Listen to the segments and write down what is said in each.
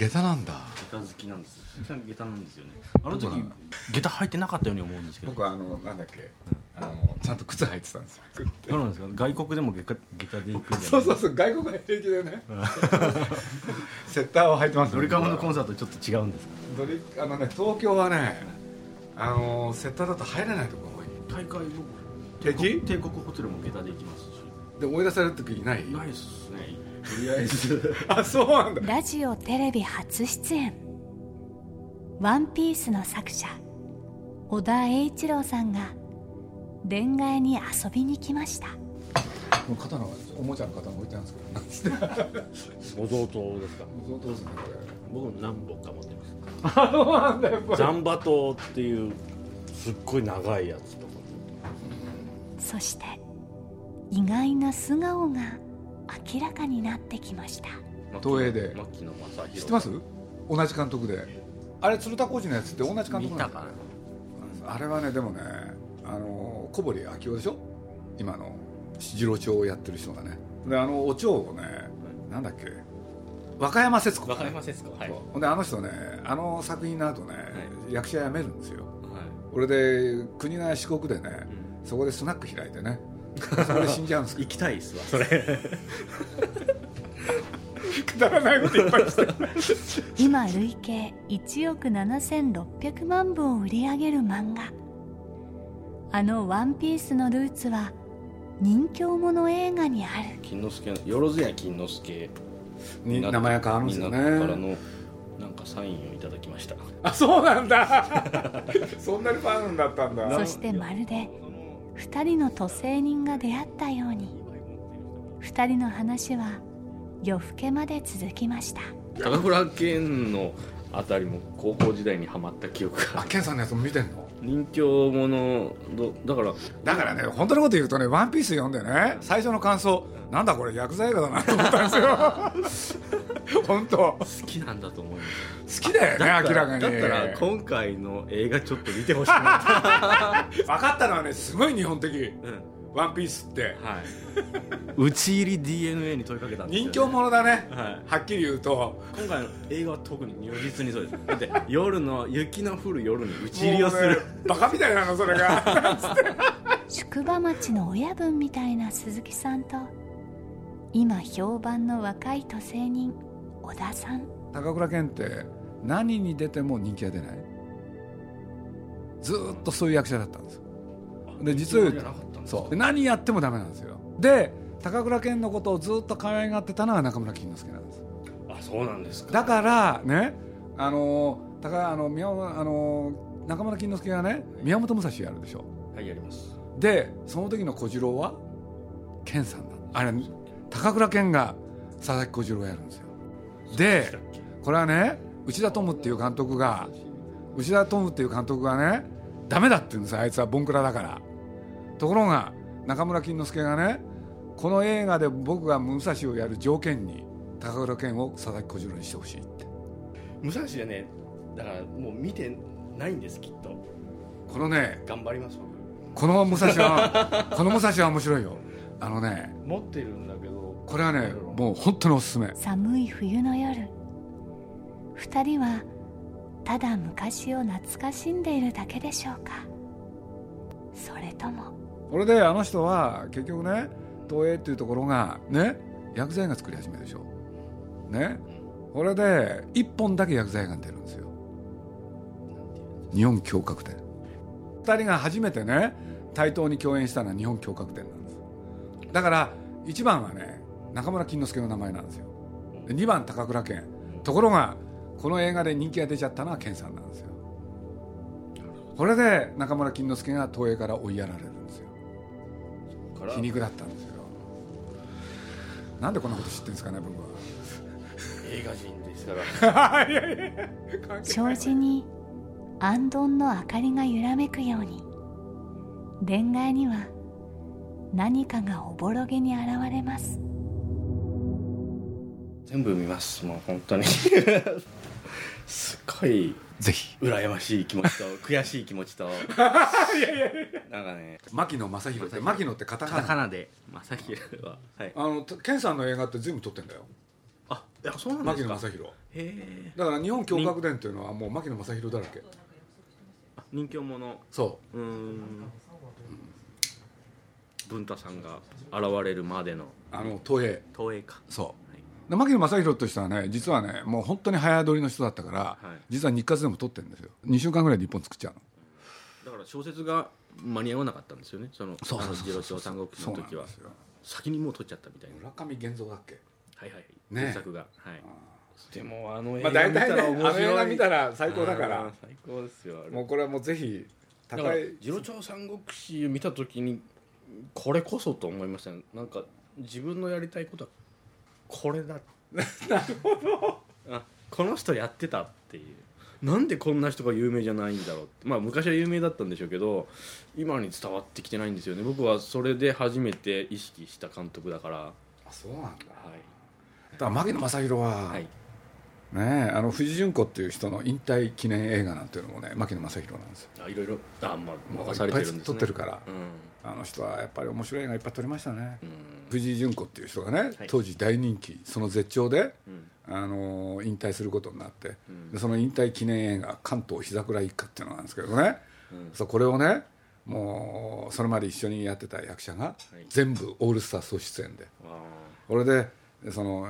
下駄なんだ。下駄好きなんです。鈴木さん下駄なんですよね。あの時下駄履いてなかったように思うんですけど。僕はあのなんだっけ。あのちゃんと靴履いてたんですよ。そうなんですか外国でも下駄下駄で行くんじゃないそうそうそう外国は平気でね。セッターを履いてますドリカムのコンササートちょっと違うんですか？ドリあのね東京はねあのセッターだと入れないところが多い。大会平気帝国ホテルも下駄で行きますし。で思い出される時いない？ないっすねとりあえず。あそうなんだ。ラジオテレビ初出演「ワンピースの作者小田栄一郎さんが恋愛に遊びに来ました。もう刀はおもちゃの刀置いてあるんですけどお贈答ですか？どうですねこ僕も何本か持ってまれあそうなんだやっぱすザンバトっていうすっごい長いやつとか。そして意外な素顔が明らかになってきました。東映で。牧野正弘知ってます？同じ監督で。あれ鶴田浩二のやつって同じ監督見たなんだかな。あれはねでもねあの小堀明夫でしょ？今の。次郎長をやってる人がね。であのお蝶をねなんだっけ？和歌山節子和歌山節子はい。ほんであの人ねあの作品になるとね、い。役者辞めるんですよ。はい。俺で国が四国でね、そこでスナック開いてねそこで死んじゃうんですけ行きたいっすわ それ。どくだらないこといっぱいして今累計1億7600万部を売り上げる漫画。あの「ワンピースのルーツは人気者映画にある。金之助のよろずや金之助に名前が変わるんですよになってからねのなんかサインをいただきました。あそうなんだ。そんなにファンだったんだ。そしてまるで2人の都政人が出会ったように。2人の話は夜更けまで続きました。高倉健のあたりも高校時代にハマった記憶があケンさんのやつも見てんの？人気者どだからだからね本当のこと言うとね「ワンピース読んでね最初の感想なんだこれ薬剤映画だなと思ったんですよ。本当。好好きなんだと思います。きだよね明らかに。だったら今回の映画ちょっと見てほしくな。っ分かったのはねすごい日本的。た、うん。ワンピースって。はい。打ち入り DNA に問いかけたんですよ、ね、人気者だね。はい。はっきり言うと。今回の映画は特に如実にそうです。だって夜の雪の降る夜に打ち入りをする、ねバカみたいなのそれが。宿場町の親分みたいな鈴木さんと今評判の若い都政人小田さん。高倉健って何に出ても人気が出ない。ずーっとそういう役者だったんです。よで実を言うとそう。で何やってもダメなんですよ。で高倉健のことをずっと可愛がってたのが中村金之助なんです。あそうなんですか。だからねあの高あの宮本あの中村金之助がね宮本武蔵やるでしょ。はいやります。でその時の小次郎は健さんだあれ高倉健が佐々木小次郎をやるんですよ。でこれはね内田トムっていう監督が内田トムっていう監督がねダメだって言うんですよ。あいつはボンクラだから。ところが中村金之助がねこの映画で僕が武蔵をやる条件に高倉健を佐々木小次郎にしてほしいって。武蔵はねだからもう見てないんですきっと。このね頑張りますこの武蔵はこの武蔵は面白いよあのね僕持ってるんだけど。これはねもう本当におすすめ。寒い冬の夜。二人はただ昔を懐かしんでいるだけでしょうか。それとも。これであの人は結局ね東映っていうところがね薬剤が作り始めるでしょ。ね。これで1本だけ薬剤が出るんですよ。日本胸郭展2人が初めてね対等に共演したのは日本胸郭展だから1番はね中村金之助の名前なんですよ。で2番高倉健。ところがこの映画で人気が出ちゃったのは健さんなんですよ。これで中村金之助が東映から追いやられるんですよ。皮肉だったんですよ。なんでこんなこと知ってるんですかね僕は。映画人ですから。障子に安どんの明かりが揺らめくように恋愛には何かがおぼろげに現れます。全部見ます。もう本当に。すっごいぜひ。羨ましい気持ちと 悔しい気持ちと。なんかね。牧野正弘って牧野。ってカタカナ？カタカナで。正弘は。はい。あの健さんの映画って全部撮ってんだよ。あいやそうなん牧ですか？野正弘へえ。だから日本胸郭伝っていうのはもう牧野正弘だらけ。人気者。そうーん文太さんが現れるまでの。あの東映。東映か。そう。で牧野正弘としてはね実はねもう本当に早撮りの人だったから、はい。実は日活でも撮ってるんですよ。2週間ぐらいで1本作っちゃうの。だから小説が間に合わなかったんですよね。そのそうそうそうあの次郎長三国志の時は。先にもう撮っちゃったみたいな。村上源三だっけ？はいはい。ね。原作が。はい。でもあの映まあ画見た大体ねあら面白い。の映画見たら最高だから。最高ですよもうこれはもうぜひだから高い次郎長三国志見た時にこれこそと思いましたね。なんか自分のやりたいことはこれだ。なるほど。あこの人やってたっていう。なんでこんな人が有名じゃないんだろうって。まあ昔は有名だったんでしょうけど今に伝わってきてないんですよね。僕はそれで初めて意識した監督だから。はあそうなんだ。だい。から牧野正弘は、はい。ねえあの藤純子っていう人の引退記念映画なんていうのもね牧野正弘なんですよ。あいろいろあまあ任されてるんですね。いっぱい撮ってるから。うんあの人はやっぱり面白い映画いっぱい撮りましたね、うん。藤井純子っていう人がね、はい。当時大人気その絶頂で、うん。あの引退することになって、うん。でその引退記念映画「関東日桜一家」っていうのがあるんですけどね、うん。そうこれをねもうそれまで一緒にやってた役者がい。全部オールスター総出演で。あ。これでその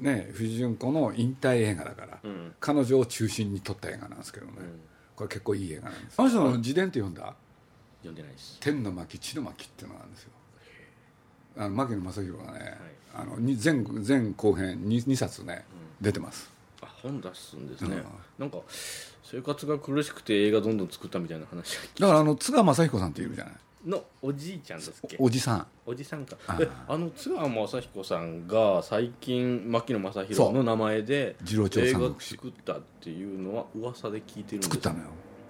ね藤井純子の引退映画だから、彼女を中心に撮った映画なんですけどね、うん。これ結構いい映画なんですあの人の自伝って読んだ？読んでないです天の巻地の巻っていうのがあるんですよ。あの牧野正弘がね、はあのに前前後編 2, 2冊ね、出てます。あ本出すんですね、うん。なんか生活が苦しくて映画どんどん作ったみたいな話だからあの津川雅彦さんっているじゃない。のおじいちゃんですっけ？おじさん。おじさんか。あえあの津川雅彦さんが最近牧野正弘の名前で次郎長映画三国志。作ったっていうのは噂で聞いてるんです。作ったのよ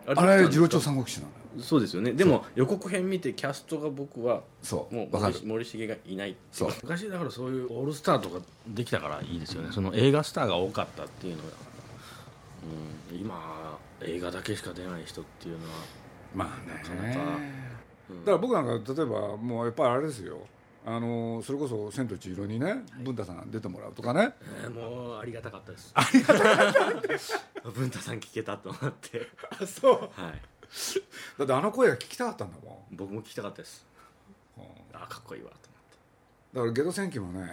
ああれ次郎長三国志なのよそうですよね。でも予告編見てキャストが僕はそう。もうわかる。森森重がいないそう。昔だからそういうオールスターとかできたからいいですよね。その映画スターが多かったっていうのが、うん、今映画だけしか出ない人っていうのはまあね。なかなか。うん。だから僕なんか例えばもうやっぱりあれですよあのそれこそ「千と千尋」にね文太さん出てもらうとかね。えーもうありがたかったです。ありがたかった。文太さん聞けたと思って。あそう。はい。だってあの声が聞きたかったんだもん。僕も聞きたかったです。うん。あかっこいいわとだからゲド戦記もね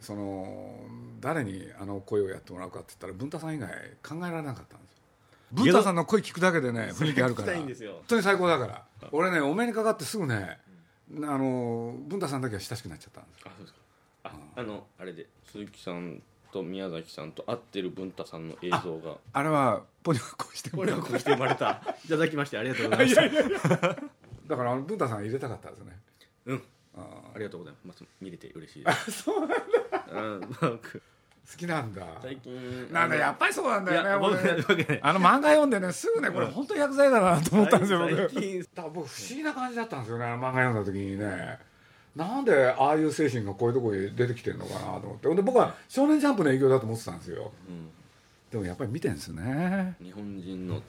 その誰にあの声をやってもらうかって言ったら文太さん以外考えられなかったんですよ。文太さんの声聞くだけでね雰囲気あるから。聞きたいんですよ。本当に最高だから。俺ねお目にかかってすぐねあの文太さんだけは親しくなっちゃったんですよ。あそうですか。ああのあれで鈴木さんと宮崎さんと会ってる文太さんの映像が。あれはポニョがこうしてこれはこうして生まれた。いただきましてありがとうございましただからあの文太さん入れたかったんですよね。うん。あありがとうございます。ま見れて嬉しいです。そうなんだ。僕好きなんだ。最近。なんだやっぱりそうなんだよね僕ねあの漫画読んでねすぐねこれ本当に薬剤だなと思ったんですよ僕。不思議な感じだったんですよね漫画読んだ時にね。なんでああいう精神がこういうところに出てきてるのかなと思って。で僕は「少年ジャンプ」の影響だと思ってたんですよ。でもやっぱり見てんですね。日本人の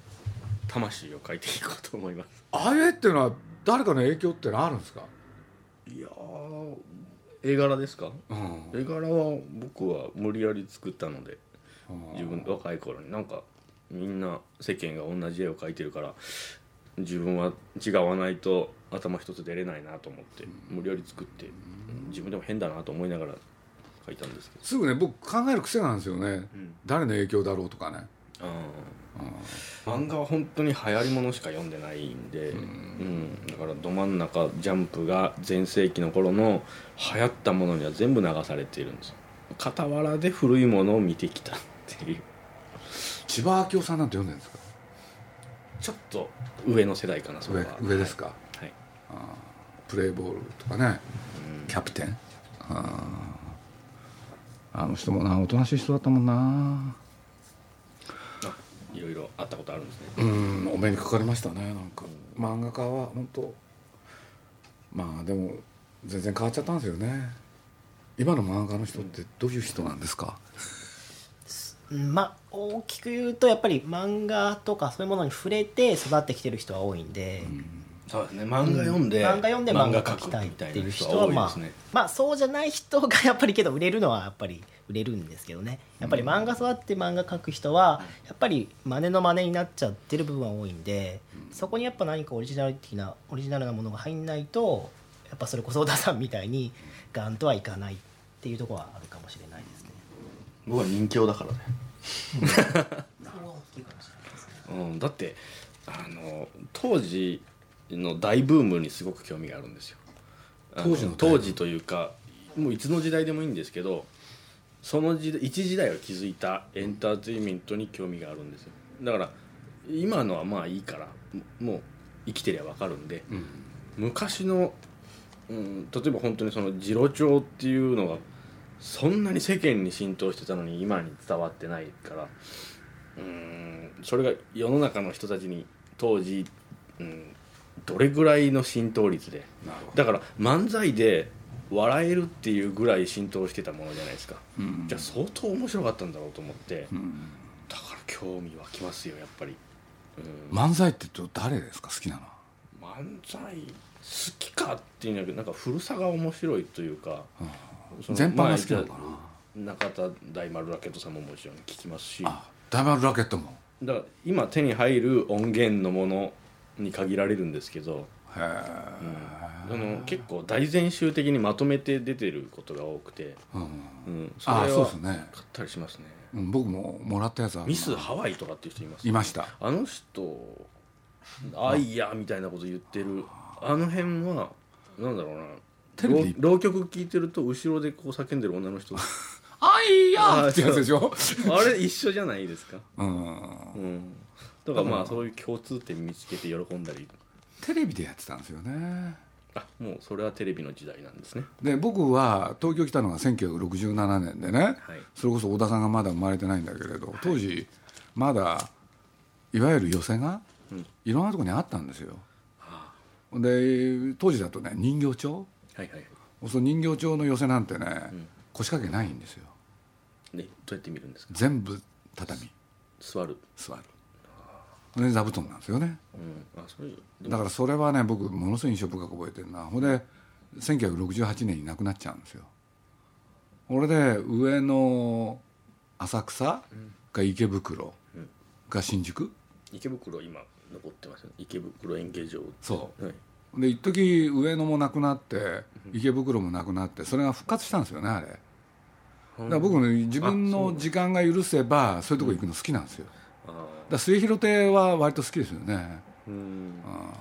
魂を書いていこうと思います。ああいう絵っていうのは誰かの影響ってのはあるんですか、いやー絵柄ですか？うん。絵柄は僕は無理やり作ったのでうん。自分若い頃に。なんかみんな世間が同じ絵を描いてるから自分は違わないと頭一つ出れないなと思って無理やり作って自分でも変だなと思いながら描いたんですけど。すぐね僕考える癖なんですよね、うん。誰の影響だろうとかね。あ漫画は本当に流行りものしか読んでないんで、うん。だからど真ん中ジャンプが全盛期の頃の流行ったものには全部流されているんですよ。傍らで古いものを見てきたっていう。千葉明夫さんなんて読んでるんですか？ちょっと上の世代かなそれ上は。上ですか、はい、はいプレーボールとかね。キャプテン。あー。あの人もなおとなしい人だったもんな。あいろいろあったことあるんですね。うんお目にかかりましたねなんか。漫画家は本当まあでも全然変わっちゃったんですよね。今の漫画家の人ってどういう人なんですか？うんまあ大きく言うとやっぱり漫画とかそういうものに触れて育ってきてる人は多いんで、そうですね。漫画読んで、漫画読んで漫画描きたいっていうな人はまあね、まあそうじゃない人がやっぱりけど売れるのはやっぱり売れるんですけどね。やっぱり漫画育って漫画描く人はやっぱり真似の真似になっちゃってる部分は多いんでそこにやっぱ何かオリジナル的なオリジナルなものが入んないとやっぱそれこそ小田さんみたいにガンとはいかないっていうところはあるかもしれないですね。僕は人形だからね、それは大きいかもしれないですね。うん、だってあの当時の大ブームにすごく興味があるんですよ。あ当時の当時というかもういつの時代でもいいんですけどその時代一時代を築いたエンターテインメントに興味があるんですよ。だから今のはまあいいからももう生きてりゃ分かるんで、うん。昔の、うん、例えば本当にその次郎長っていうのがそんなに世間に浸透してたのに今に伝わってないからうんそれが世の中の人たちに当時、うん、どれぐらいの浸透率で。だから漫才で笑えるっていうぐらい浸透してたものじゃないですか、うん。じゃあ相当面白かったんだろうと思って、うん。だから興味湧きますよやっぱり、うん、漫才ってど誰ですか？好きなのは。漫才好きかっていうんだけどなんか古さが面白いというか全般が好きなのかな。まあ中田大丸ラケットさんももちろん聞きますし。あダイマルラケットも。だから今手に入る音源のものに限られるんですけど、へえあの結構大全集的にまとめて出てることが多くて、うん。うん、そあれは買ったりしますね。うん僕ももらったやつあるな。ミスハワイとかっていう人いますいました。あの人「あいや」みたいなこと言ってる。あの辺はなんだろうな。テレビ？浪浪曲聴いてると後ろでこう叫んでる女の人。あいやってやつでしょ？あれ一緒じゃないですか？うん。うんだからまあそういう共通点見つけて喜んだり。テレビでやってたんですよね。あもうそれはテレビの時代なんですね。で僕は東京来たのが1967年でね、はい。それこそ小田さんがまだ生まれてないんだけれど当時まだいわゆる寄席がうん。いろんなところにあったんですよ。はで当時だとね人形町。あはいはい。その人形町の寄席なんてね、ん。腰掛けないんですよ。でどうやって見るんですか？全部畳。座る。座るで座布団なんですよね。うん。あそういうでも。だからそれはね僕ものすごい印象深く覚えてるな。ほんで1968年に亡くなっちゃうんですよ。俺で上野浅草が池袋うん。が新宿池袋今残ってますよね。池袋演芸場。そはい、うで一時上野もなくなって池袋もなくなってそれが復活したんですよねあれ。だから僕ね自分の時間が許せばそういうとこ行くの好きなんですよ。だかあら末広亭は割と好きですよね。ーうん。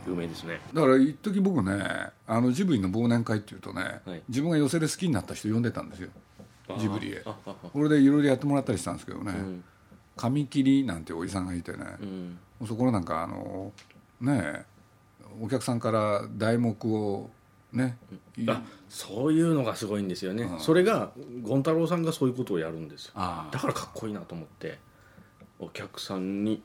有名ですね。だから一時僕ねあのジブリの忘年会っていうとね、はい。自分が寄せで好きになった人呼んでたんですよ。ジブリへ。これでいろいろやってもらったりしたんですけどね、うん。紙切りなんておじさんがいてね、うん。そこのなんかあのねえお客さんから題目をね、いあそういうのがすごいんですよね、うん。それが権太郎さんがそういうことをやるんですよ。あだからかっこいいなと思ってお客さんに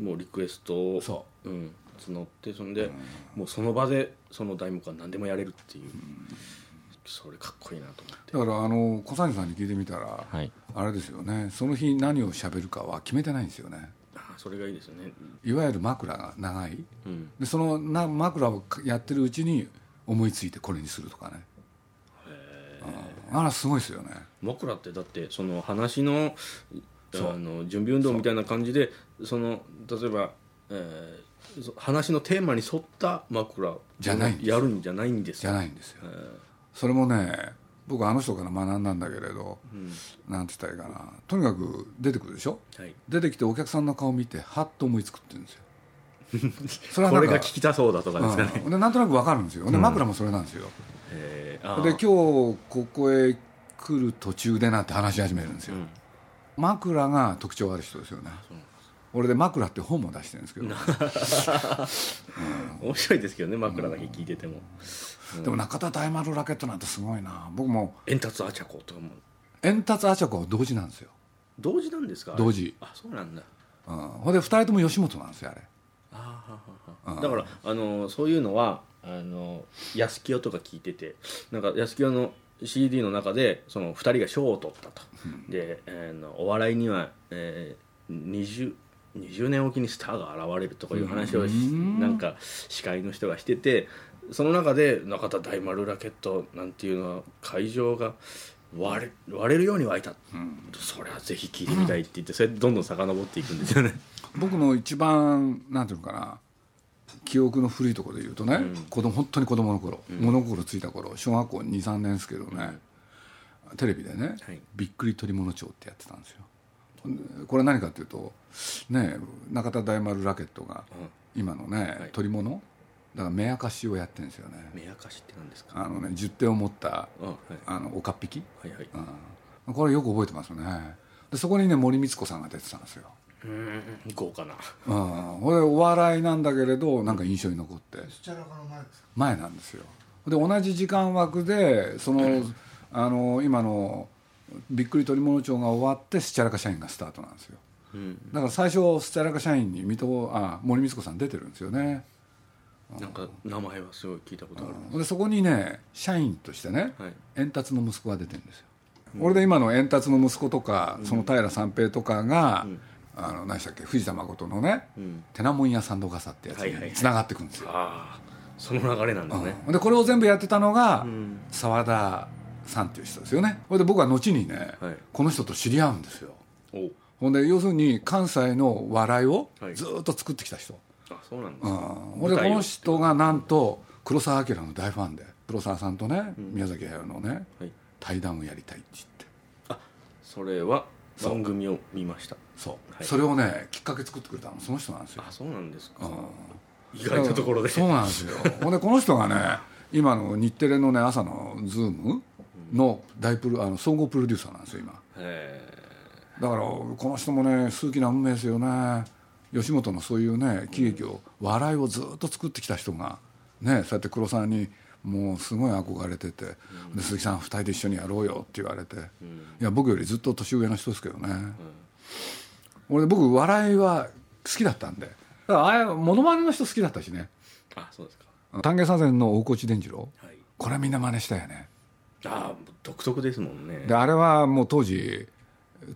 もうリクエストを、そう。ん、募ってそんで、もうその場でその題目は何でもやれるっていう、それかっこいいなと思って。だからあの小三治さんに聞いてみたら、はい。あれですよね。その日何を喋るかは決めてないんですよね。あそれがいいですよね。いわゆる枕が長い。うん。でそのな枕をやってるうちに思いついてこれにするとかね。うん。あらすごいですよね。枕ってだってその話のあの準備運動みたいな感じでその例えば、えーそ話のテーマに沿った枕をじゃないんですやるんじゃないんですじゃい、ないんですよ。えー。それもね僕あの人から学んだんだけれどうん。なんて言ったらいいかな。とにかく出てくるでしょ？はい、出てきてお客さんの顔見てハッと思いつくって言うんですよ。それはこれが聞きたそうだとかですかね、うん。でなんとなく分かるんですよ。で枕もそれなんですよ、えーあー。で今日ここへ来る途中でなんて話し始めるんですよ、うん枕が特徴ある人ですよね。俺で枕って本も出してるんですけど。面白いですけどね枕だけ聞いてても、でも中田大丸ラケットなんてすごいな。僕も。円達アチャコとかも。円達アチャコは同時なんですよ、同時なんですか？同時。あそうなんだ。うん、ほんで2人とも吉本なんですよあれ。あーはははだからあのそういうのはあの安清とか聞いててなんか安清の CD の中でその2人が賞を取ったと、で、えーのお笑いには、えー、20, 20年おきにスターが現れるとかいう話をしなんか司会の人がしててその中で中田大丸ラケットなんていうのは会場が割れ割れるように湧いた、それはぜひ聞いてみたいって言ってそれでどんどん遡っていくんですよね。僕の一番なんていうのかな記憶の古いところで言うとね、子供本当に子供の頃、物心ついた頃小学校23年ですけどね、テレビでね、はい。びっくり取り物帳ってやってたんですよ。これは何かっていうとね中田大丸ラケットが今のね、はい。取り物だから目明かしをやってるんですよね。目明かしって何ですか？あのね10点を持ったあはい。あのおかっぴき、はいはい。うん、これよく覚えてますね。でそこにね森光子さんが出てたんですようん。豪華な。うん、これお笑いなんだけれどなんか印象に残って。スチャラカの前ですか？前なんですよで同じ時間枠でそのあの今のびっくり取り物帳が終わってスチャラカ社員がスタートなんですよ。うん。だから最初スチャラカ社員に水戸あ森光子さん出てるんですよね。なんか名前はすごい聞いたことあるでそこにね社員としてねはい。円達の息子が出てるんですよ、俺で今の円達の息子とか、その平三平とかが、あの何でしたっけ藤田誠のね、ん。テナモン屋サンド傘ってやつはいはいはい。につながっていくんですよ、ああその流れなんですね。うん。でこれを全部やってたのがん。澤田さんっていう人ですよね。ほんで僕は後にね、はい。この人と知り合うんですよ。おほんで要するに関西の笑いをはい。ずっと作ってきた人、あそうなんですうん。かほんでこの人がなんと黒澤明の大ファンで。黒澤さんとね、宮崎駿のねはい。対談をやりたいって言って。それは番組を見ましたそう、はい。それをねきっかけ作ってくれたのその人なんですよ。あそうなんですか。うん。意外なところで。そうなんですよ。ほんでこの人がね今の日テレのね朝のズームの大プロあの総合プロデューサーなんですよ今。へだからこの人もね数奇な運命ですよね。吉本のそういうね喜劇を笑いをずっと作ってきた人がねそうやって黒沢にもうすごい憧れてて「で鈴木さん2人で一緒にやろうよ」って言われて、いや僕よりずっと年上の人ですけどね、俺僕笑いは好きだったんで。だからああいうモノマネの人好きだったしね。えあそうですか。丹下左遷の大河内伝次郎。はい。これはみんな真似したよね。ああ独特ですもんね。であれはもう当時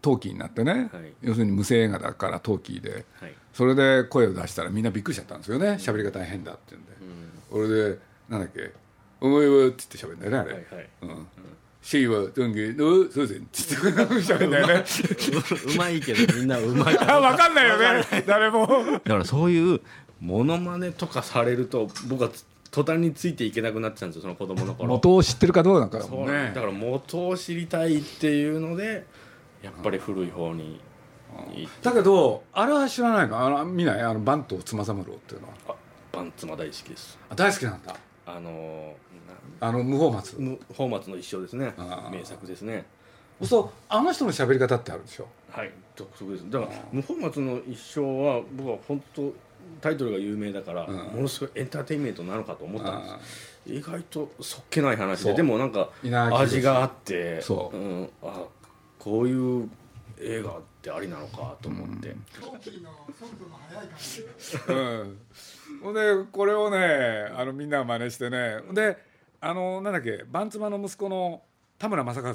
陶器になってね、はい。要するに無声映画だから陶器で、はい。それで声を出したらみんなびっくりしちゃったんですよね。喋り方変だって言うんで、俺でなんだっけ「お前は」って言って喋るんだよねあれ「はいはい。うん。シーはどんげのそうぜん」って言って喋るんだよね。ううまいけどみんなうまい。か あ分かんないよね。誰も。だからそういうモノマネとかされると僕は途端についていけなくなってたんですよその子供の頃。元を知ってるかどうなんか。だそうもんね。だから元を知りたいっていうのでやっぱり古い方に行って。だけどあれは知らないの？あの見ない？あのバントつまさむろうっていうのは。あバンツマ大好きです。あ大好きなんだ。あのあの無法松。なむ本末の一生ですね。名作ですね。そうあの人の喋り方ってあるでしょ？はい。独特です。だから無本末の一生は僕は本当タイトルが有名だから、うん。ものすごいエンターテインメントなのかと思ったんです。あ意外とそっけない話ででもなんか味があってそう。うん、あこういう映画ってありなのかと思って、うん。ほんでこれをねあのみんな真似してね。であのなんだっけバンツマの息子の田村正和。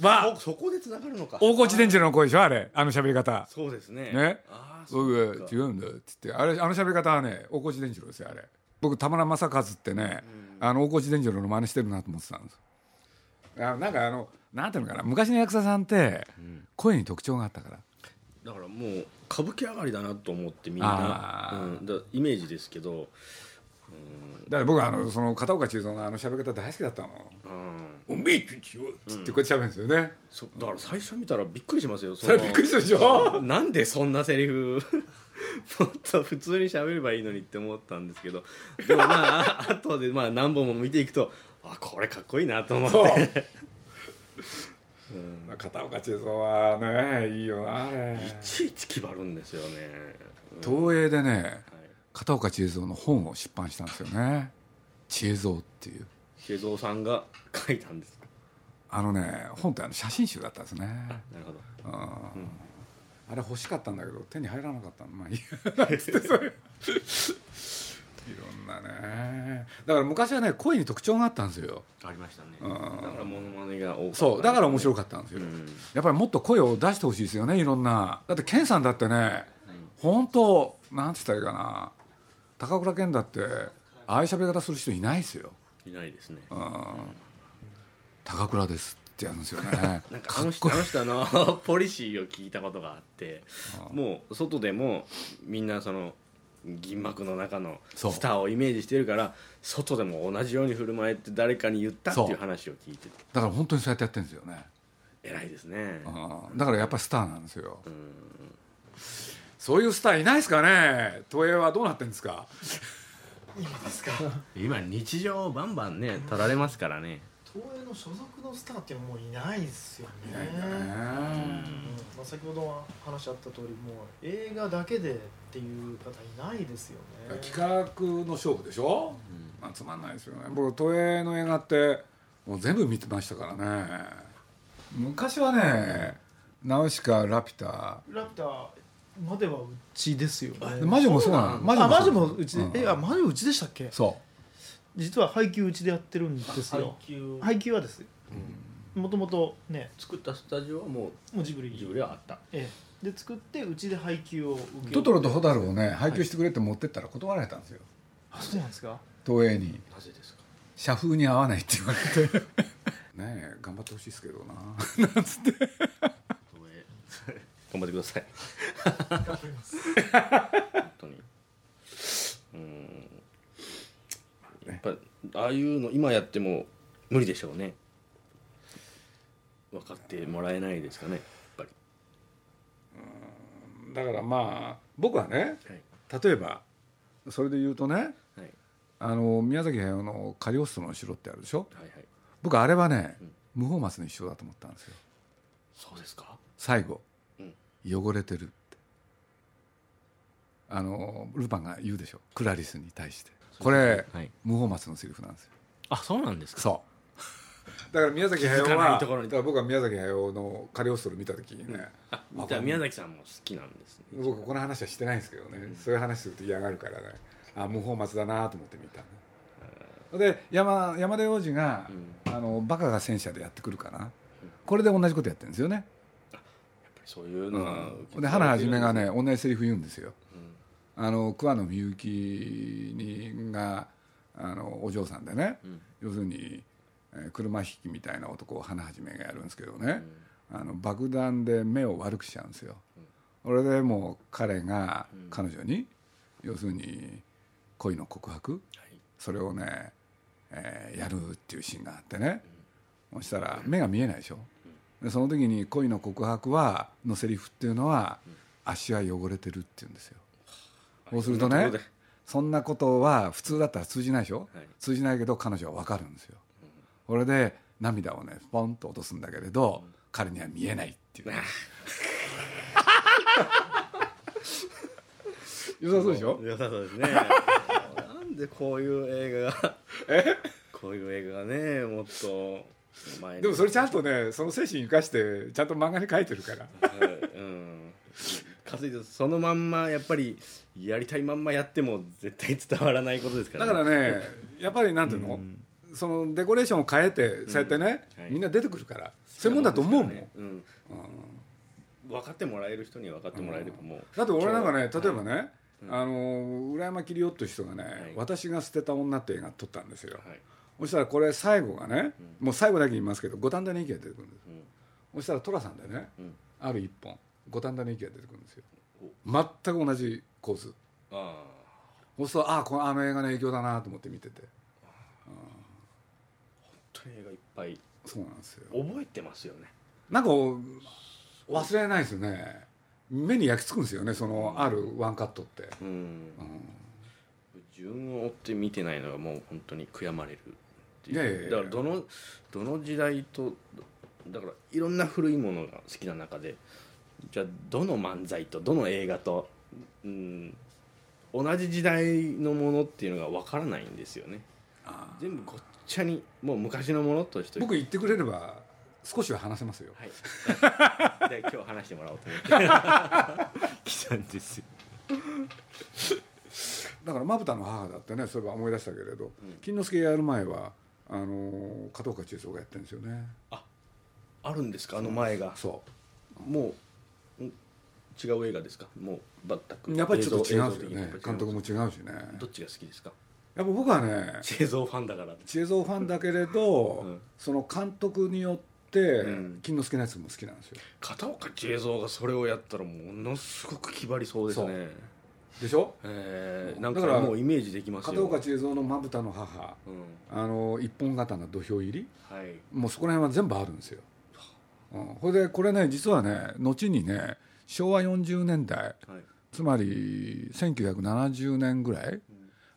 は。そそこでつながるのか。大河内伝次郎の声でしょあれ。あの喋り方。そうですね。ね。あーそう僕か。違うんだっつって。あれあの喋り方はね大河内伝次郎ですよあれ。僕田村正和ってね、あの大河内伝次郎の真似してるなと思ってたんです。あなんかあのなんていうのかな昔の役者さんって声に特徴があったから。だからもう歌舞伎上がりだなと思ってみんあな、ー。うん、だイメージですけど、だから僕はあのその片岡千恵蔵のあの喋り方大好きだったの。うん、「おめえってちよ」ってこうやって喋るんですよね、そだから最初見たらびっくりしますよそそれびっくりしたでしょ？なんでそんなセリフ もっと普通に喋ればいいのにって思ったんですけど。でもまああ 後でまあ何本も見ていくとあこれかっこいいなと思って。そう。うん。片岡千恵蔵はねいいよなあれ。いちいち決まるんですよね。東映でねはい片岡千恵蔵の本を出版したんですよね。千恵蔵っていう。慶三さんが書いたんですか？あのね本ってあの写真集だったんですね。なるほど。うん。あれ欲しかったんだけど手に入らなかったの。まあいいや。つってそれ。いろんなね。だから昔はね声に特徴があったんですよ。ありましたね。うん。だからモノマネが多かった。そうだから面白かかったんですよ、うん。やっぱりもっと声を出してほしいですよねいろんな。だって健さんだってね本当なんつったらいいかな高倉健だってああいう喋り方する人いないですよ。いないですね。うん。高倉ですってやるんですよね。なんかあの人あの人の ポリシーを聞いたことがあってもう外でもみんなその銀幕の中のスターをイメージしてるから外でも同じように振る舞えって誰かに言ったってそいうう。話を聞いててだから本当にそうやってやってるんですよね。偉いですね。うん。だからやっぱりスターなんですよ。うんそういうスターいないですかね？東映はどうなってんですか？今日常バンバンね取られますからね。東映の所属のスターってもういないですよね。ね。うん。まあ、先ほど話あった通りもう映画だけでっていう方いないですよね。企画の勝負でしょ、まあ、つまんないですよね。僕東映の映画ってもう全部見てましたからね。昔はね「ナウシカ」「ラピュタ。ラピュタまではうちですよ」ね。魔女もそうなの？あマジもそううちで、うん。えあマジうちでしたっけ？そ実は配給うちでやってるんですよ。球配給はです。もともとね。作ったスタジオはももうジブリうジブリはあった。ええ。で作ってうちで配給を受けうトトロとホタルをね配給してくれって持ってったら断られたんですよ。あそうなんですか？東映に。なぜですか？社風に合わないって言われて。ねえ頑張ってほしいですけどな。なんつって頑張ってください。頑張ります。本当に。うん。やっぱああいうの今やっても無理でしょうね。分かってもらえないですかねやっぱり。だからまあ僕はねはい。例えばそれで言うとねはい。あの宮崎駿の「カリオストロの城」ってあるでしょ？はいはい。僕あれはね無法松の一生だと思ったんですよ。そうですか？最後。うん汚れてるって。あのルパンが言うでしょ。クラリスに対して。これはい。無法松のセリフなんですよ。あそうなんですか？そう。だから宮崎駿はいところに。だから僕は宮崎駿の「カリオストロ」見た時にね、あじゃあ宮崎さんも好きなんですね。僕この話はしてないんですけどね、そういう話すると嫌がるからね。あ無法松だなと思って見たねで山山田洋次が、あの「バカが戦車」でやってくるかな、これで同じことやってるんですよね、そういうのは、うん、で花はじめがね同じセリフ言うんですよ。あの桑野みゆきにがあのお嬢さんでね、要するに、えー車引きみたいな男を花はじめがやるんですけどね、あの爆弾で目を悪くしちゃうんですよ、それでもう彼が彼女に、要するに恋の告白、それをね、えーやるっていうシーンがあってね、そしたら目が見えないでしょ、でその時に恋の告白はのセリフっていうのは、足は汚れてるって言うんですよ。そうするとねそんなとことは普通だったら通じないでしょ、はい。通じないけど彼女は分かるんですよ、これで涙をねポンと落とすんだけれど、彼には見えないっていう、良さそうでしょ？良さそうですね。なんでこういう映画がこういう映画がねもっとでもそれちゃんとねその精神生かしてちゃんと漫画に書いてるから。はいうん。稼いでそのまんまやっぱりやりたいまんまやっても絶対伝わらないことですからだからねやっぱりなんていうの、そのデコレーションを変えて、そうやってね、はいみんな出てくるから。そういうもんだと思うもん、ね。うん。分かってもらえる人には分かってもらえればもう。だって俺なんかね例えばはい。ね、あの浦山桐夫っていう人がね、い。私が捨てた女」って映画撮ったんですよ、はいそしたらこれ最後がね、もう最後だけ言いますけど五反田の池が出てくるんです、そしたら寅さんでね、うん。ある一本。五反田の池が出てくるんですよ。全く同じ構図あそうするとああこのあの映画の影響だなと思って見てて。あ本当に映画いっぱい。そうなんですよ。覚えてますよね。なんか忘れないですよね。目に焼き付くんですよねそのあるワンカットって、うん。順を追って見てないのがもう本当に悔やまれるっていうだからどのどの時代とだからいろんな古いものが好きな中でじゃあどの漫才とどの映画と、うん、同じ時代のものっていうのが分からないんですよね。あ全部ごっちゃにもう昔のものとして。僕言ってくれれば少しは話せますよ。はい。で今日話してもらおうと思って。来たんですよ。だからまぶたの母だってねそういえば思い出したけれど、金之助やる前はあのー片岡千恵がやってるんですよね。あるんですか？あの前が。そもうん？違う映画ですか？もう全くうやっぱりちょっと違うんですよね。監督も違うしね。どっちが好きですか？やっぱ僕はね映像ファンだから。千恵蔵ファンだけれど、うん。その監督によって、うん。金之助のやつも好きなんですよ。片岡千恵蔵がそれをやったらものすごく気張りそうですねでしょ？えー、なんだからかもうイメージできますよ。片岡千恵蔵のまぶたの母うん。あの一本刀土俵入り？はい。もうそこら辺は全部あるんですよ、うん、これでこれね実はね後にね昭和40年代はい。つまり1970年ぐらい、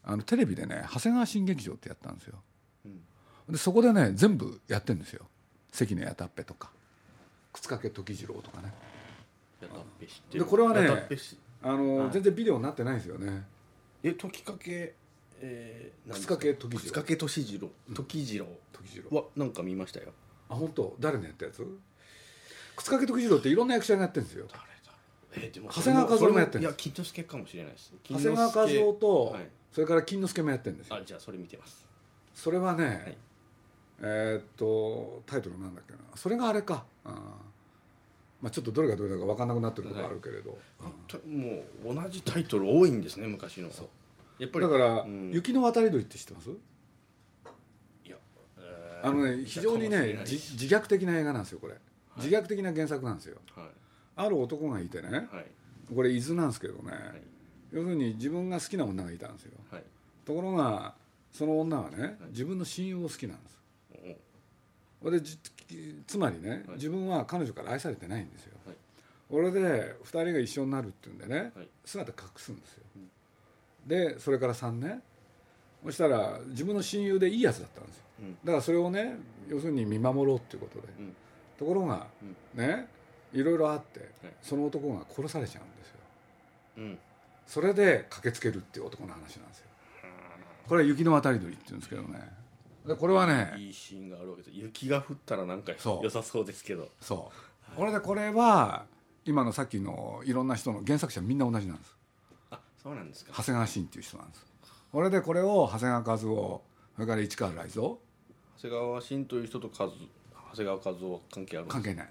あのテレビでね長谷川新劇場ってやったんですよ、でそこでね全部やってるんですよ。関根やたっぺとか。靴掛時次郎とかね。やたっぺ知ってる。でこれはねあの、はい。全然ビデオになってないんですよね。え時かけえー、靴掛時次郎。靴掛け時次郎。時次郎。時次郎。はなんか見ましたよ。あ本当？誰のやったやつ？靴掛時次郎っていろんな役者がやってるんですよ。誰だ？えー、でも長谷川和夫もやってるんです。いや金之助かもしれないです。長谷川和夫と、はい。それから金之助もやってるんですよ。あじゃあそれ見てます。それはね、はい。えーっとタイトルなんだっけな。それがあれか、うんまあ、ちょっとどれがどれだか分かんなくなってるところあるけれど、本当にもう同じタイトル多いんですね昔の。やっぱり。だから、うん。雪の渡り鳥って知ってます？いや、えーあのね非常にね自虐的な映画なんですよこれ、自虐的な原作なんですよ。はい。ある男がいてねはい。これ伊豆なんですけどね、い。要するに自分が好きな女がいたんですよ。はい。ところがその女はね自分の親友を好きなんです。これでじつまりね、はい。自分は彼女から愛されてないんですよ、はい。これで2人が一緒になるっていうんでね、はい。姿隠すんですよ、でそれから3年。そしたら自分の親友でいいやつだったんですよ。うん。だからそれをね要するに見守ろうっていうことで、うん。ところが、ねいろいろあって、はい。その男が殺されちゃうんですよ。うん。それで駆けつけるっていう男の話なんですよ。これは雪の渡り鳥って言うんですけどねでこれはねいいシーンがあるわけです。雪が降ったらなんかそう。良さそうですけど。そう。これでこれは今のさっきのいろんな人の原作者みんな同じなんです。あそうなんですか。長谷川慎っていう人なんです。これでこれを長谷川和夫それから市川雷蔵。長谷川慎という人と和長谷川和夫は関係あるんです関係ない、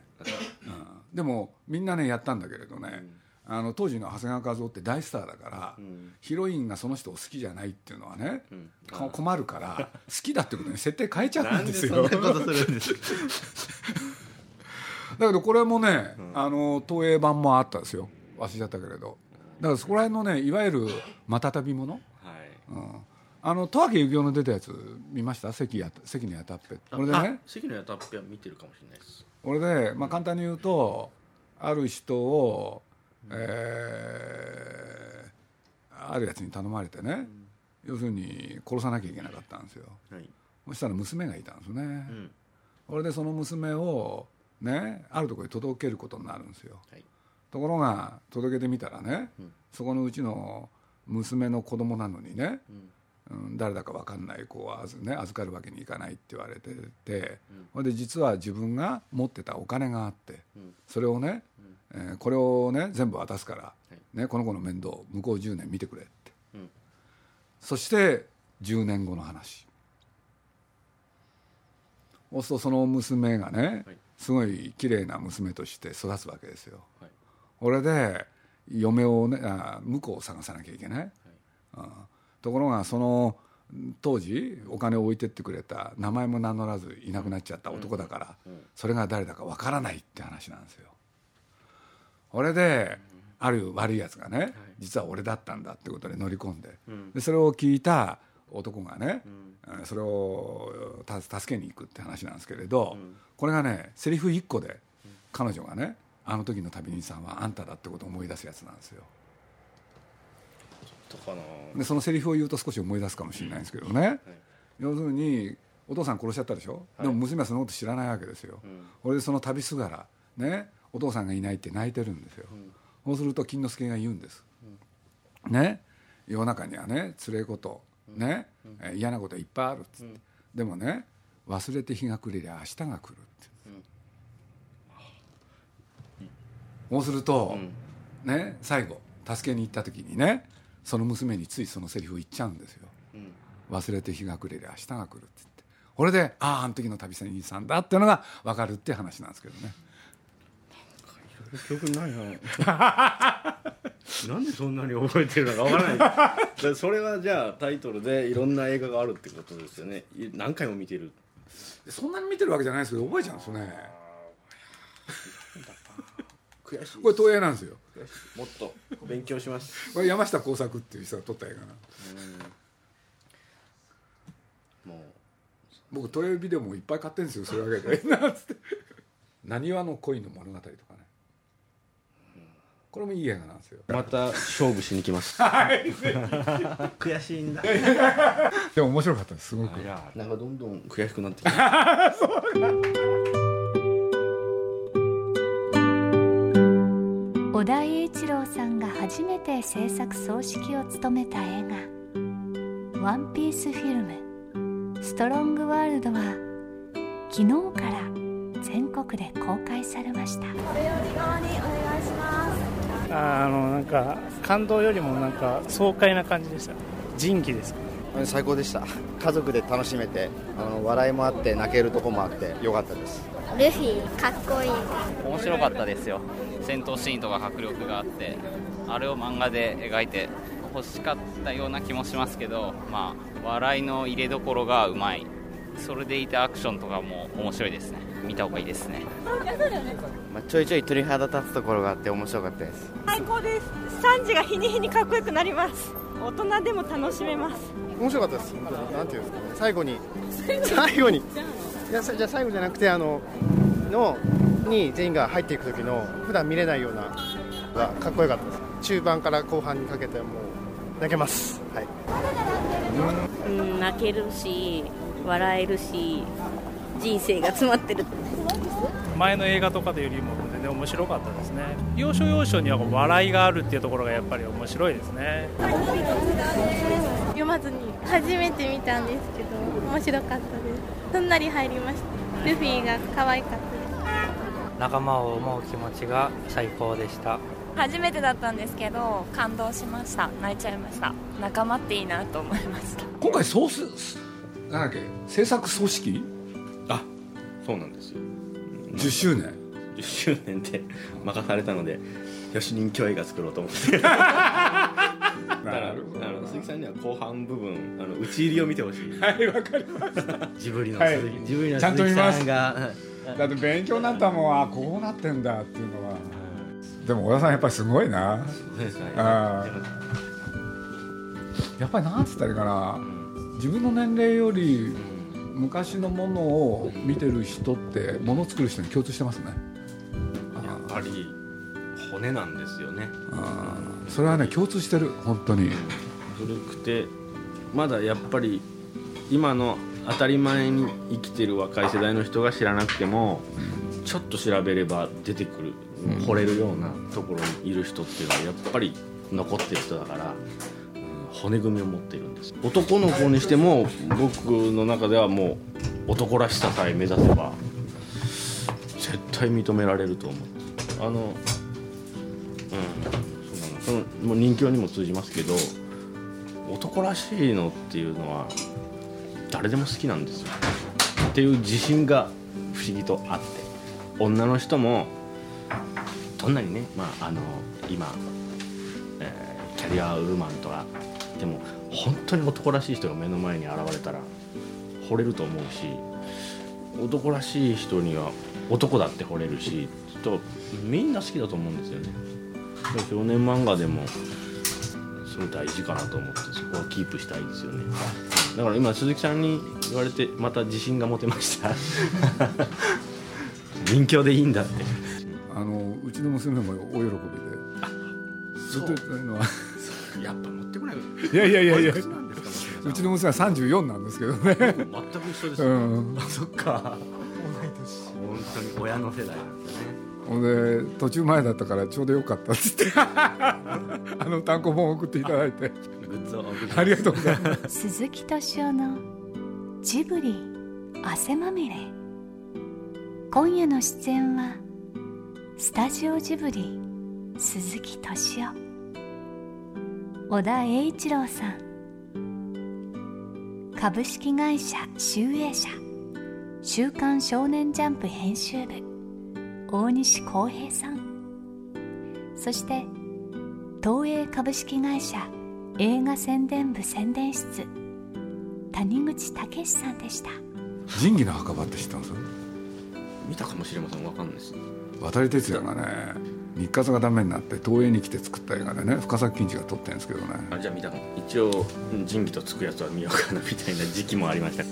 うん。でもみんなねやったんだけれどね、あの当時の長谷川和夫って大スターだから、ん。ヒロインがその人を好きじゃないっていうのはね、ん。こ困るから好きだってことに設定変えちゃなうんんですよだけどこれもね、あの東映版もあったですよ。忘れちゃったけれど。だからそこら辺のねいわゆるまたたびもの、はい。うん、あの十秋幸雄の出たやつ見ました？関や関のやたっぺ。これであね関のやたっぺは見てるかもしれないです。これで、まあ、簡単に言うとある人を、えーあるやつに頼まれてね、要するに殺さなきゃいけなかったんですよ。はい。そしたら娘がいたんですね、うん。これでその娘をねあるところに届けることになるんですよ。はい。ところが届けてみたらね、そこのうちの娘の子供なのにね、うん。誰だか分かんない子を預,、ね、預かるわけにいかないって言われてて、ほんで実は自分が持ってたお金があって、それをね、えーこれをね全部渡すから、ね、この子の面倒向こう10年見てくれって、ん。そして10年後の話。そうするとその娘がね、はい。すごい綺麗な娘として育つわけですよ。はい。これで嫁をねあ婿を探さなきゃいけない、うん。ところがその当時お金を置いてってくれた名前も名乗らずいなくなっちゃった男だから、それが誰だかわからないって話なんですよ。これである悪いやつがね、実は俺だったんだってことで乗り込んで,、でそれを聞いた男がね、えーそれをた助けに行くって話なんですけれど、これがねセリフ1個で彼女がねあの時の旅人さんはあんただってことを思い出すやつなんですよ。でそのセリフを言うと少し思い出すかもしれないんですけどね、要するにお父さん殺しちゃったでしょ、はい。でも娘はそのこと知らないわけですよ、うん。これでその旅すがらねお父さんがいないって泣いてるんですよ、そうすると金之助が言うんです、ね？世の中にはねつれえことね、え嫌なこといっぱいあるっつって、でもね忘れて日が暮れりゃ明日が来るって、そうすると、ね？最後助けに行った時にねその娘についそのセリフを言っちゃうんですよ、忘れて日が暮れりゃ明日が来るって言って。これであああの時の旅船員さんだっていうのが分かるって話なんですけどね記憶ないな。なんでそんなに覚えてるのかわからない。で それはじゃあタイトルでいろんな映画があるってことですよね。い何回も見てる。そんなに見てるわけじゃないですけど覚えちゃうんですよね。悔しい。これ東映なんですよ。もっと勉強します。これ山下耕作っていう人が撮った映画なも僕東映ビデオもいっぱい買ってるんですよ。そういうわけで。なんつって「なにわの恋の物語」とかねこれもいい映画なんですよ。うまた勝負しに来ます。悔しいんだ。でも面白かったですすごく。なんかどんどん悔しくなってきた。小田栄一郎さんが初めて制作総指揮を務めた映画「ワンピースフィルムストロングワールド」は昨日から全国で公開されましたあのなんか感動よりもなんか爽快な感じでした。仁義です最高でした。家族で楽しめてあの笑いもあって泣けるとこもあってよかったです。ルフィかっこいい。面白かったですよ。戦闘シーンとか迫力があってあれを漫画で描いて欲しかったような気もしますけどまあ笑いの入れどころがうまい。それでいてアクションとかも面白いですね見た方がいいですね。まあ、ちょいちょい鳥肌立つところがあって面白かったです。最高です。サンジが日に日にかっこよくなります。大人でも楽しめます。面白かったです。なんていうんですかね。最後に。最後に？いやさじゃあ最後じゃなくてあののに全員が入っていく時の普段見れないようながかっこよかったです。中盤から後半にかけてもう泣けます。はい。うん泣けるし笑えるし人生が詰まってる。前の映画とかでよりも全然面白かったですね。要所要所には笑いがあるっていうところがやっぱり面白いですね。読まずに初めて見たんですけど面白かったです。すんなり入りましたルフィが可愛かったです。仲間を思う気持ちが最高でした。初めてだったんですけど感動しました。泣いちゃいました。仲間っていいなと思いました。今回ソースなんだっけ？制作総指揮あそうなんですよ。10周年？10周年で任されたのでよし人気映画作ろうと思って。だからあの鈴木さんには後半部分あの打ち入りを見てほしい。はいわかりました。ジブリのはい。鈴木、ジブリのちゃんと見鈴木ますさんが。だって勉強になったもん。あこうなってんだっていうのは。でも小田さんやっぱりすごいな。そうですかねやっぱりなんつったらいいかな。自分の年齢より昔のものを見てる人ってもの作る人に共通してますね。やっぱり骨なんですよね。それはね共通してる。本当に。古くてまだやっぱり今の当たり前に生きてる若い世代の人が知らなくてもちょっと調べれば出てくる惚れるようなところにいる人っていうのはやっぱり残ってる人だから、うん骨組みを持ってるんです。男の子にしても僕の中ではもう男らしささえ目指せば絶対認められると思う。あのうんそうなの。そのもう人形にも通じますけど男らしいのっていうのは誰でも好きなんですよ。っていう自信が不思議とあって。女の人もどんなにね、まあ、あの今、えーキャリアウーマンとかでも本当に男らしい人が目の前に現れたら惚れると思うし男らしい人には男だって惚れるしきっとみんな好きだと思うんですよね。少年漫画でもすごい大事かなと思ってそこはキープしたいですよね。だから今鈴木さんに言われてまた自信が持てました。人形でいいんだって。あのうちの娘も大喜びで。ずっと言ってるのはやっぱ持ってこないいやいやいやいや。うちの娘は34なんですけどね。全く僕一緒ですよ、うん。あそっか。本当に親の世代なんですね。ほんで途中前だったからちょうどよかったっつって。あの単行本送っていただいて。グッズを送りますありがとうございます。鈴木敏夫のジブリ汗まみれ。今夜の出演はスタジオジブリ鈴木敏夫小田栄一郎さん。株式会社集英社。週刊少年ジャンプ編集部。大西康平さん。そして東映株式会社映画宣伝部宣伝室。谷口武さんでした。仁義の墓場って知ってます？見たかもしれません。わかんないです。渡哲也がね日活がダメになって東映に来て作った映画でね深作欣二が撮ってるんですけどね。あじゃあ見た一応仁義とつくやつは見ようかなみたいな時期もありました。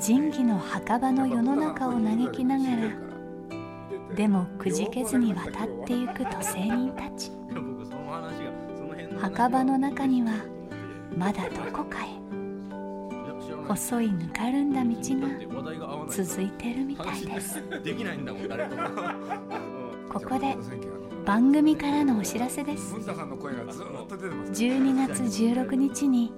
仁義の墓場の世の中を嘆きながらでもくじけずに渡ってゆく土星人たち。僕その話がその辺の墓場の中にはまだどこかへ。細いぬかるんだ道が続いてるみたいです。できないんだもん誰とも。ここで番組からのお知らせです。文田さんの声がずっと出てます12月16日に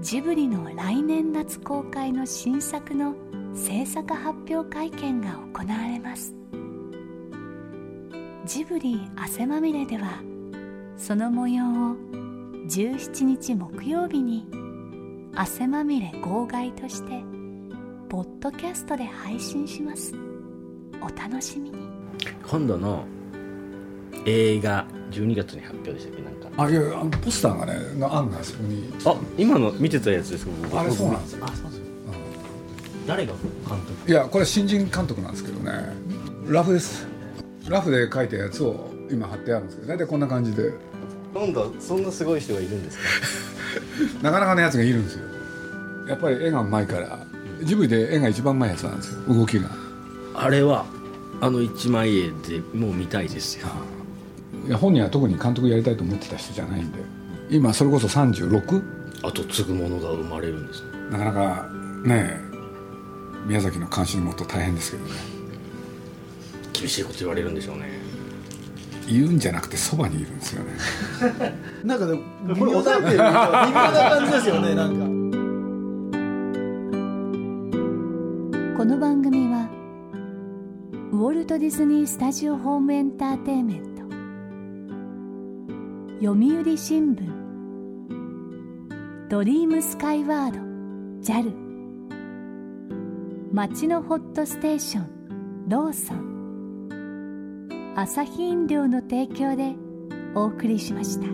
ジブリの来年夏公開の新作の制作発表会見が行われます。ジブリ汗まみれではその模様を17日木曜日に汗まみれ号外としてポッドキャストで配信します。お楽しみに。今度の映画12月に発表でしたっけ？なんか。あいやポスターがねの案がそこに。あ今の見てたやつですか僕。あれそうなんですよ。あそうです誰が監督？いやこれ新人監督なんですけどね。ラフです。ラフで描いたやつを今貼ってあるんですけど大体こんな感じで。なんだそんなすごい人がいるんですか？なかなかのやつがいるんですよ。やっぱり絵がうまいから。ジブリで絵が一番うまいやつなんですよ。動きが。あれはあの一枚絵でもう見たいですよ。いや本人は特に監督やりたいと思ってた人じゃないんで。今それこそ 36? 後継ぐものが生まれるんですね。なかなかね宮崎の監視のもと大変ですけどね。厳しいこと言われるんでしょうね。言うんじゃなくてそばにいるんですよね。なんかでもこれ抑えてる微妙な感じですよね なんか。この番組はウォルト・ディズニー・スタジオ・ホーム・エンターテインメント読売新聞。ドリームスカイワード。JAL 町のホットステーション。ローソン。朝日飲料の提供でお送りしました。